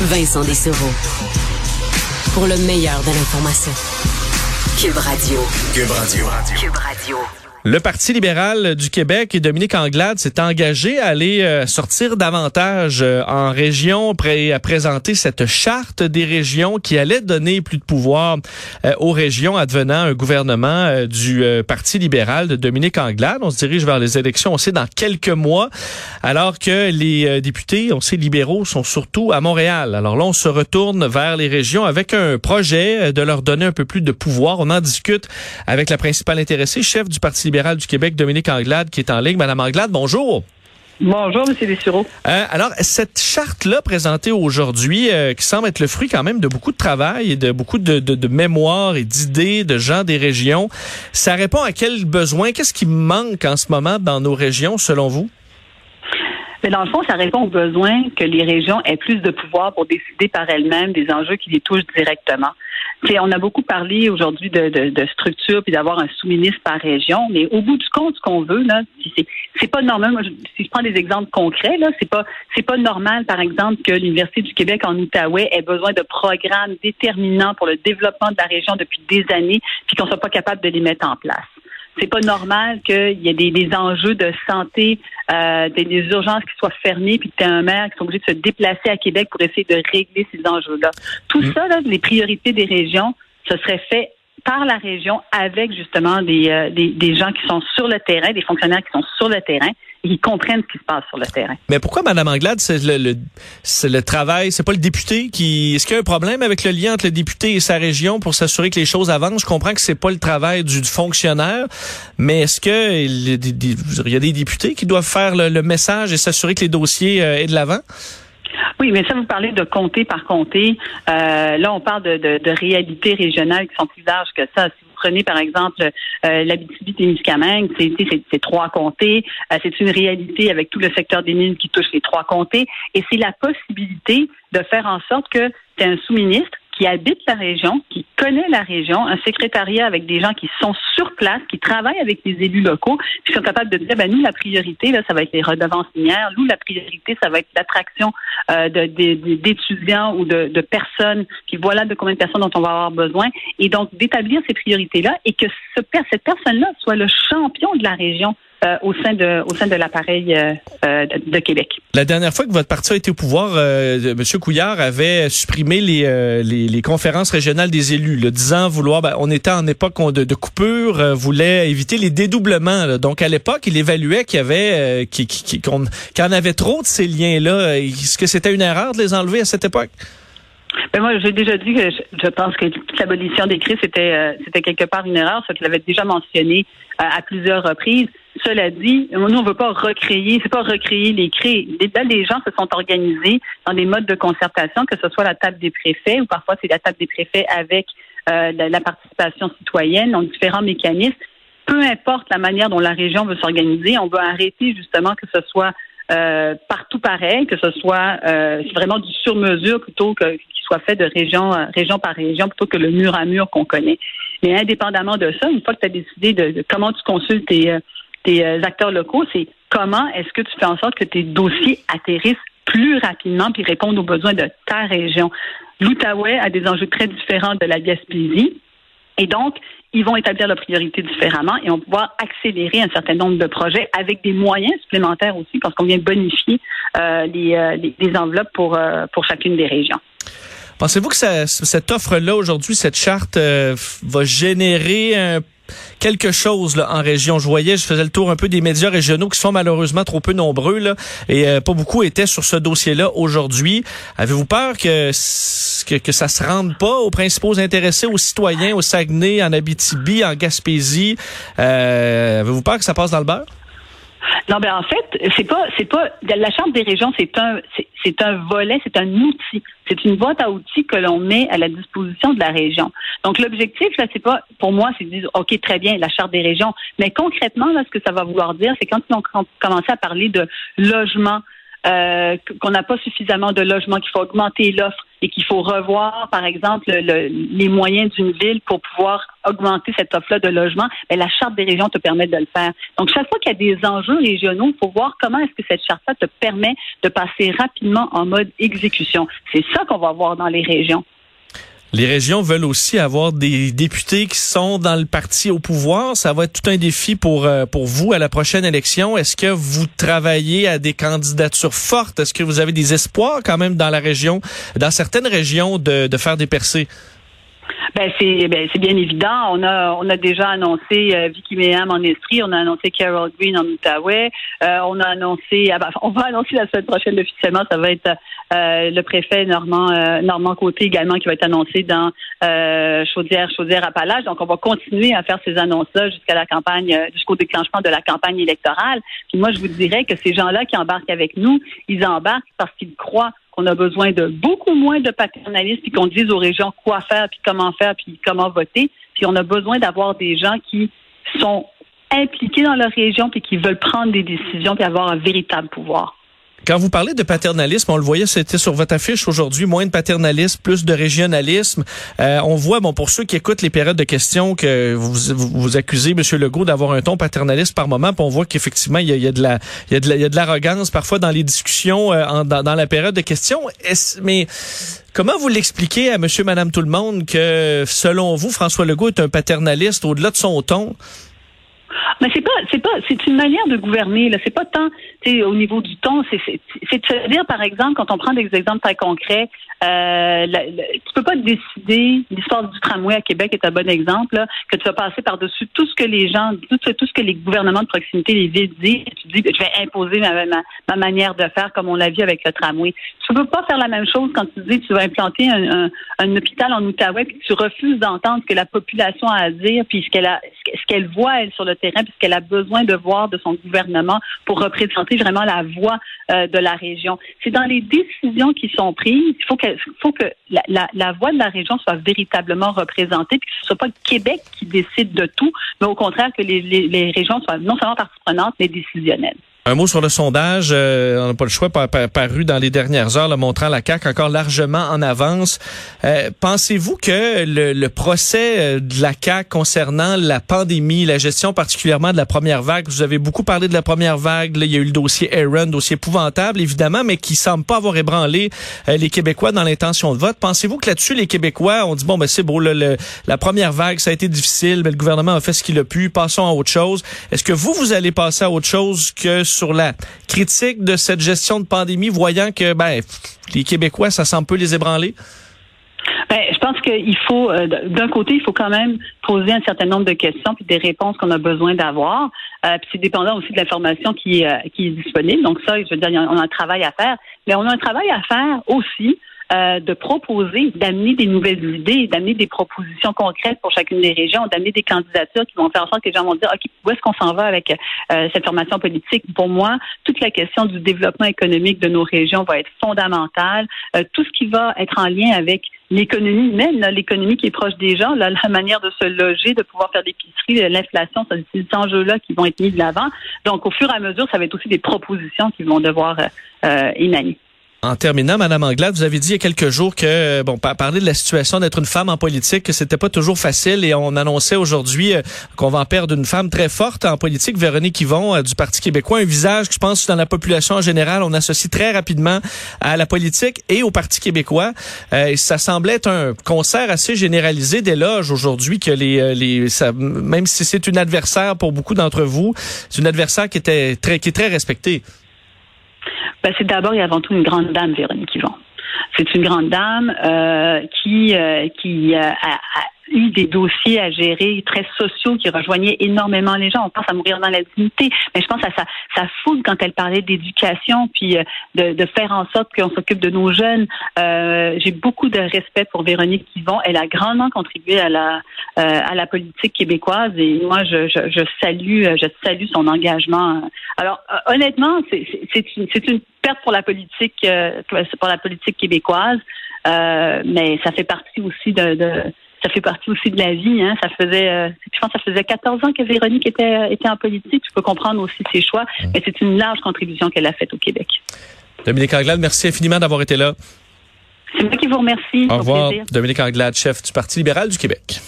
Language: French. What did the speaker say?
Vincent Dessereau. Pour le meilleur de l'information. Cube Radio. Cube Radio. Cube Radio. Le Parti libéral du Québec et Dominique Anglade s'est engagé à aller euh, sortir davantage euh, en région, à présenter cette charte des régions qui allait donner plus de pouvoir euh, aux régions advenant un gouvernement du Parti libéral de Dominique Anglade. On se dirige vers les élections, on sait, dans quelques mois, alors que les députés, on sait, libéraux sont surtout à Montréal. Alors là, on se retourne vers les régions avec un projet de leur donner un peu plus de pouvoir. On en discute avec la principale intéressée, chef du Parti libéral du Québec, Dominique Anglade, qui est en ligne. Madame Anglade, bonjour. Bonjour, M. Dessureau. Euh, alors, cette charte-là présentée aujourd'hui, euh, qui semble être le fruit quand même de beaucoup de travail et de beaucoup de, de, de mémoire et d'idées de gens des régions, ça répond à quel besoin? Qu'est-ce qui manque en ce moment dans nos régions, selon vous? Mais dans le fond, ça répond au besoin que les régions aient plus de pouvoir pour décider par elles-mêmes des enjeux qui les touchent directement on a beaucoup parlé aujourd'hui de, de, de, structure puis d'avoir un sous-ministre par région, mais au bout du compte, ce qu'on veut, là, c'est pas normal. Moi, si je prends des exemples concrets, là, c'est pas c'est pas normal, par exemple, que l'Université du Québec en Outaouais ait besoin de programmes déterminants pour le développement de la région depuis des années, puis qu'on soit pas capable de les mettre en place c'est pas normal qu'il y ait des, des, enjeux de santé, euh, des, des, urgences qui soient fermées, puis que tu un maire qui soit obligé de se déplacer à Québec pour essayer de régler ces enjeux-là. Tout mm. ça, là, les priorités des régions, ce serait fait par la région avec justement des, euh, des, des gens qui sont sur le terrain, des fonctionnaires qui sont sur le terrain qui comprennent ce qui se passe sur le terrain. Mais pourquoi, Mme Anglade, c'est le, le, le travail, c'est pas le député qui... Est-ce qu'il y a un problème avec le lien entre le député et sa région pour s'assurer que les choses avancent? Je comprends que c'est pas le travail du, fonctionnaire, mais est-ce que il y a des députés qui doivent faire le, message et s'assurer que les dossiers euh, aient de l'avant? Oui, mais ça, vous parlez de comté par comté. Euh, là, on parle de, de, de, réalités régionales qui sont plus larges que ça. Si prenez, par exemple, euh, l'Abitibi-Témiscamingue, c'est trois comtés. Euh, c'est une réalité avec tout le secteur des mines qui touche les trois comtés. Et c'est la possibilité de faire en sorte que c'est un sous-ministre qui habite la région, qui connaît la région, un secrétariat avec des gens qui sont sur place, qui travaillent avec les élus locaux, qui sont capables de dire, ben nous, la priorité, là, ça va être les redevances minières, nous, la priorité, ça va être l'attraction euh, d'étudiants ou de, personnes, puis voilà de combien de personnes dont on va avoir besoin, et donc d'établir ces priorités-là et que ce, cette personne-là soit le champion de la région. Euh, au sein de au sein de l'appareil euh, euh, de, Québec. La dernière fois que votre parti a été au pouvoir, M. Couillard avait supprimé les, les, conférences régionales des élus, le disant vouloir. Ben, on était en époque de, coupure, voulait éviter les dédoublements. Donc à l'époque, il évaluait qu'il y avait qu'on en avait trop de ces liens-là. Est-ce que c'était une erreur de les enlever à cette époque? Ben moi, j'ai déjà dit que je, pense que l'abolition des CRI, c'était c'était quelque part une erreur, ce qu'il avait déjà mentionné à plusieurs reprises. Cela dit, nous, on ne veut pas recréer, c'est pas recréer les créer. Là, les gens se sont organisés dans des modes de concertation, que ce soit la table des préfets ou parfois c'est la table des préfets avec euh, la, participation citoyenne, dans différents mécanismes. Peu importe la manière dont la région veut s'organiser, on veut arrêter justement que ce soit euh, partout pareil, que ce soit euh, vraiment du sur-mesure plutôt que qu'il soit fait de région, région par région plutôt que le mur à mur qu'on connaît. Mais indépendamment de ça, une fois que tu as décidé de, comment tu consultes tes, tes euh, acteurs locaux, c'est comment est-ce que tu fais en sorte que tes dossiers atterrissent plus rapidement puis répondent aux besoins de ta région. L'Outaouais a des enjeux très différents de la Gaspésie. Et donc, ils vont établir leurs priorités différemment et on va pouvoir accélérer un certain nombre de projets avec des moyens supplémentaires aussi parce qu'on vient bonifier euh, les, euh, enveloppes pour, pour chacune des régions. Pensez-vous que cette offre-là aujourd'hui, cette charte, va générer un quelque chose en région. Je voyais, je faisais le tour un peu des médias régionaux qui sont malheureusement trop peu nombreux et euh, pas beaucoup étaient sur ce dossier-là aujourd'hui. Avez-vous peur que, que, que ça se rende pas aux principaux intéressés, aux citoyens, aux Saguenay, en Abitibi, en Gaspésie? Euh, Avez-vous peur que ça passe dans le beurre? Non, ben en fait, c'est pas, c'est pas la charte des régions, c'est un, c'est un volet, c'est un outil, c'est une boîte à outils que l'on met à la disposition de la région. Donc l'objectif là, c'est pas, pour moi, c'est de dire, ok, très bien, la charte des régions, mais concrètement là, ce que ça va vouloir dire, c'est quand ils ont commencé à parler de logement, euh, qu'on n'a pas suffisamment de logements, qu'il faut augmenter l'offre et qu'il faut revoir, par exemple, les moyens d'une ville pour pouvoir augmenter cette offre-là de logement, ben, la charte des régions te permet de le faire. Donc, chaque fois qu'il y a des enjeux régionaux, il faut voir comment est-ce que cette charte-là te permet de passer rapidement en mode exécution. C'est ça qu'on va voir dans les régions. Les régions veulent aussi avoir des députés qui sont dans le parti au pouvoir. Ça va être tout un défi pour euh, pour vous à la prochaine élection. Est-ce que vous travaillez à des candidatures fortes? Est-ce que vous avez des espoirs quand même dans la région, dans certaines régions, de, de faire des percées? Ben c'est ben, c'est bien évident. On a on a déjà annoncé euh, Vicky Mayhem en Estrie, on a annoncé Carol Green en Outaouais, euh, on a annoncé ah ben, on va annoncer la semaine prochaine officiellement, ça va être euh, le préfet Normand Normand Côté également qui va être annoncé dans Chaudière Chaudière Appalaches. Donc on va continuer à faire ces annonces-là jusqu'à la campagne jusqu'au déclenchement de la campagne électorale. Puis moi je vous dirais que ces gens-là qui embarquent avec nous, ils embarquent parce qu'ils croient on a besoin de beaucoup moins de paternalisme, puis qu'on dise aux régions quoi faire, puis comment faire, puis comment voter. Puis on a besoin d'avoir des gens qui sont impliqués dans leur région, puis qui veulent prendre des décisions, puis avoir un véritable pouvoir. Quand vous parlez de paternalisme, on le voyait, c'était sur votre affiche aujourd'hui, moins de paternalisme, plus de régionalisme. Euh, on voit, bon, pour ceux qui écoutent les périodes de questions, que vous vous, accusez, M. Legault, d'avoir un ton paternaliste par moment, puis on voit qu'effectivement, il, y a, de la, il y a de il y a de l'arrogance parfois dans les discussions, euh, dans, la période de questions. mais comment vous l'expliquez à Monsieur, Madame, tout le monde que, selon vous, François Legault est un paternaliste au-delà de son ton? Mais c'est pas, c'est pas, c'est une manière de gouverner. C'est pas tant, au niveau du ton. C'est, de se dire, par exemple, quand on prend des exemples très concrets, euh, tu peux pas décider. L'histoire du tramway à Québec est un bon exemple que tu vas passer par dessus tout ce que les gens, tout, tout ce que les gouvernements de proximité, les villes disent. Tu dis, je vais imposer ma, ma, manière de faire comme on l'a vu avec le tramway. Tu peux pas faire la même chose quand tu dis tu vas implanter un, un, un hôpital en Outaouais puis tu refuses d'entendre ce que la population a à dire puis ce qu'elle a, ce qu'elle voit elle sur le terrain puis ce qu'elle a besoin de voir de son gouvernement pour représenter vraiment la voix euh, de la région. C'est dans les décisions qui sont prises, il faut que, faut que la, la, la, voix de la région soit véritablement représentée, puis que ce soit pas le Québec qui décide de tout, mais au contraire que les, les, les régions soient non seulement partie prenante, mais décisionnelles. Un mot sur le sondage, euh, on n'a pas le choix, paru dans les dernières heures, le montrant la CAQ encore largement en avance. Euh, pensez-vous que le, procès euh, de la CAQ concernant la pandémie, la gestion particulièrement de la première vague, vous avez beaucoup parlé de la première vague, il y a eu le dossier Aaron, dossier épouvantable évidemment, mais qui semble pas avoir ébranlé les Québécois dans l'intention de vote. Pensez-vous que là-dessus, les Québécois ont dit, bon, ben c'est beau, le, la première vague, ça a été difficile, mais le gouvernement a fait ce qu'il a pu, passons à autre chose. Est-ce que vous, vous allez passer à autre chose que sur la critique de cette gestion de pandémie, voyant que ben, les Québécois, ça semble peu les ébranler? Ben, je pense qu'il faut, euh, d'un côté, il faut quand même poser un certain nombre de questions puis des réponses qu'on a besoin d'avoir. Euh, puis c'est dépendant aussi de l'information qui, euh, qui est disponible. Donc ça, je veux dire, on a un travail à faire. Mais on a un travail à faire aussi euh, de proposer, d'amener des nouvelles idées, d'amener des propositions concrètes pour chacune des régions, d'amener des candidatures qui vont faire en sorte que les gens vont dire, OK, où est-ce qu'on s'en va avec euh, cette formation politique? Pour moi, toute la question du développement économique de nos régions va être fondamentale. Euh, tout ce qui va être en lien avec l'économie même, l'économie qui est proche des gens, la manière de se loger, de pouvoir faire l'épicerie, l'inflation, c'est ces enjeux-là qui vont être mis de l'avant. Donc, au fur et à mesure, ça va être aussi des propositions qui vont devoir euh, émaner. En terminant, Madame Anglade, vous avez dit il y a quelques jours que, bon, parler de la situation d'être une femme en politique, que c'était pas toujours facile et on annonçait aujourd'hui euh, qu'on va en perdre une femme très forte en politique, Véronique Yvon euh, du Parti québécois, un visage que je pense dans la population en général, on associe très rapidement à la politique et au Parti québécois. Euh, ça semblait être un concert assez généralisé d'éloges aujourd'hui que les, les ça, même si c'est une adversaire pour beaucoup d'entre vous, c'est une adversaire qui était très, qui est très respectée. Ben, c'est d'abord et avant tout une grande dame, Véronique Yvon. C'est une grande dame euh, qui, euh, qui euh, a, eu des dossiers à gérer très sociaux qui rejoignaient énormément les gens. On pense à mourir dans la dignité, mais je pense à sa, sa foule quand elle parlait d'éducation, puis euh, de, de, faire en sorte qu'on s'occupe de nos jeunes. Euh, J'ai beaucoup de respect pour Véronique Yvon. Elle a grandement contribué à la euh, à la politique québécoise et moi je, je, je, salue je salue son engagement. Alors euh, honnêtement, c'est une, une perte pour la politique pour la politique québécoise, mais ça fait partie aussi de, de ça fait partie aussi de la vie. Hein. Ça faisait, euh, je pense, que ça faisait 14 ans que Véronique était, était en politique. Tu peux comprendre aussi ses choix, mmh. mais c'est une large contribution qu'elle a faite au Québec. Dominique Anglade, merci infiniment d'avoir été là. C'est moi qui vous remercie. Au revoir. Dominique Anglade, chef du Parti libéral du Québec.